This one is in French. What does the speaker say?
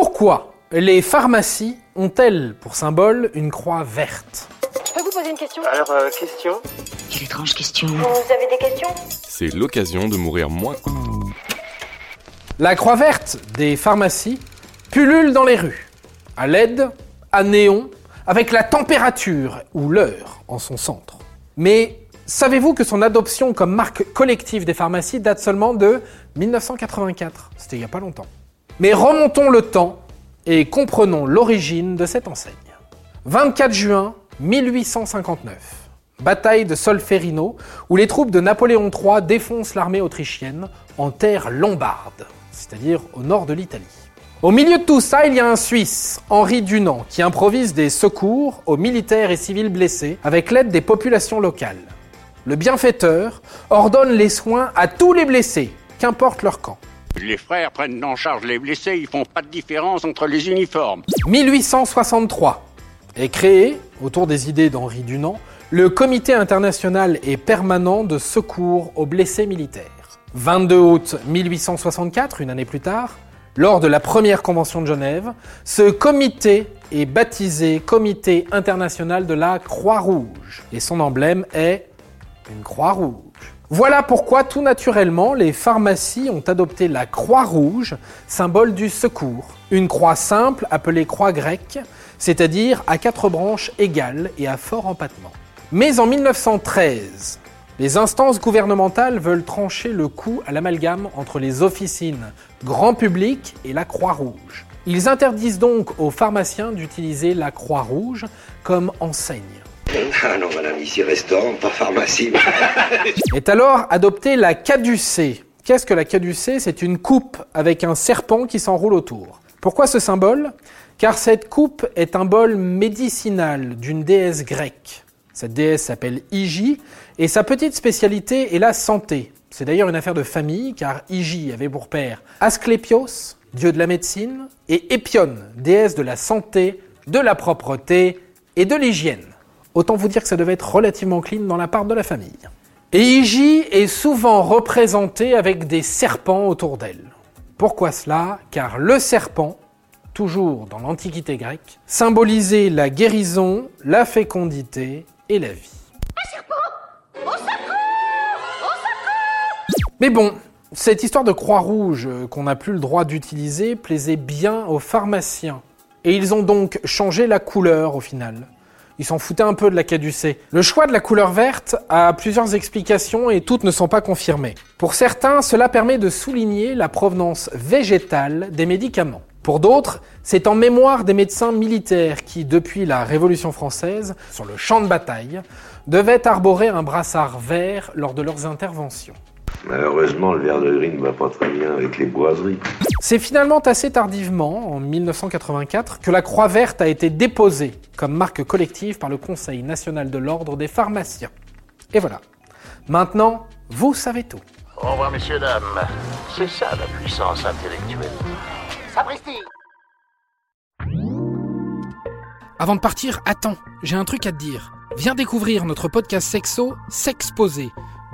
Pourquoi les pharmacies ont-elles pour symbole une croix verte? Je peux vous poser une question? Alors, euh, question? Quelle étrange question. Vous avez des questions? C'est l'occasion de mourir moins. La croix verte des pharmacies pullule dans les rues, à LED, à néon, avec la température ou l'heure en son centre. Mais savez-vous que son adoption comme marque collective des pharmacies date seulement de 1984 C'était il n'y a pas longtemps. Mais remontons le temps et comprenons l'origine de cette enseigne. 24 juin 1859. Bataille de Solferino, où les troupes de Napoléon III défoncent l'armée autrichienne en terre lombarde, c'est-à-dire au nord de l'Italie. Au milieu de tout ça, il y a un Suisse, Henri Dunant, qui improvise des secours aux militaires et civils blessés avec l'aide des populations locales. Le bienfaiteur ordonne les soins à tous les blessés, qu'importe leur camp. Les frères prennent en charge les blessés, ils font pas de différence entre les uniformes. 1863 est créé, autour des idées d'Henri Dunant, le Comité international et permanent de secours aux blessés militaires. 22 août 1864, une année plus tard, lors de la première convention de Genève, ce comité est baptisé Comité international de la Croix-Rouge et son emblème est une croix rouge. Voilà pourquoi tout naturellement les pharmacies ont adopté la croix rouge, symbole du secours. Une croix simple appelée croix grecque, c'est-à-dire à quatre branches égales et à fort empattement. Mais en 1913, les instances gouvernementales veulent trancher le coup à l'amalgame entre les officines grand public et la Croix-Rouge. Ils interdisent donc aux pharmaciens d'utiliser la Croix-Rouge comme enseigne. Ah non, madame, ici restaurant, pas pharmacie. Est alors adoptée la caducée. Qu'est-ce que la caducée? C'est une coupe avec un serpent qui s'enroule autour. Pourquoi ce symbole? Car cette coupe est un bol médicinal d'une déesse grecque. Cette déesse s'appelle Hygie et sa petite spécialité est la santé. C'est d'ailleurs une affaire de famille car Hygie avait pour père Asclépios, dieu de la médecine, et Épione, déesse de la santé, de la propreté et de l'hygiène. Autant vous dire que ça devait être relativement clean dans la part de la famille. Et est souvent représentée avec des serpents autour d'elle. Pourquoi cela? Car le serpent, toujours dans l'Antiquité grecque, symbolisait la guérison, la fécondité et la vie. Mais bon, cette histoire de Croix-Rouge euh, qu'on n'a plus le droit d'utiliser plaisait bien aux pharmaciens. Et ils ont donc changé la couleur au final. Ils s'en foutaient un peu de la caducée. Le choix de la couleur verte a plusieurs explications et toutes ne sont pas confirmées. Pour certains, cela permet de souligner la provenance végétale des médicaments. Pour d'autres, c'est en mémoire des médecins militaires qui, depuis la Révolution française, sur le champ de bataille, devaient arborer un brassard vert lors de leurs interventions. Malheureusement, le verre de gris ne va pas très bien avec les boiseries. C'est finalement assez tardivement, en 1984, que la Croix verte a été déposée comme marque collective par le Conseil national de l'ordre des pharmaciens. Et voilà. Maintenant, vous savez tout. Au revoir, messieurs, dames. C'est ça la puissance intellectuelle. Sapristi Avant de partir, attends, j'ai un truc à te dire. Viens découvrir notre podcast sexo, S'exposer.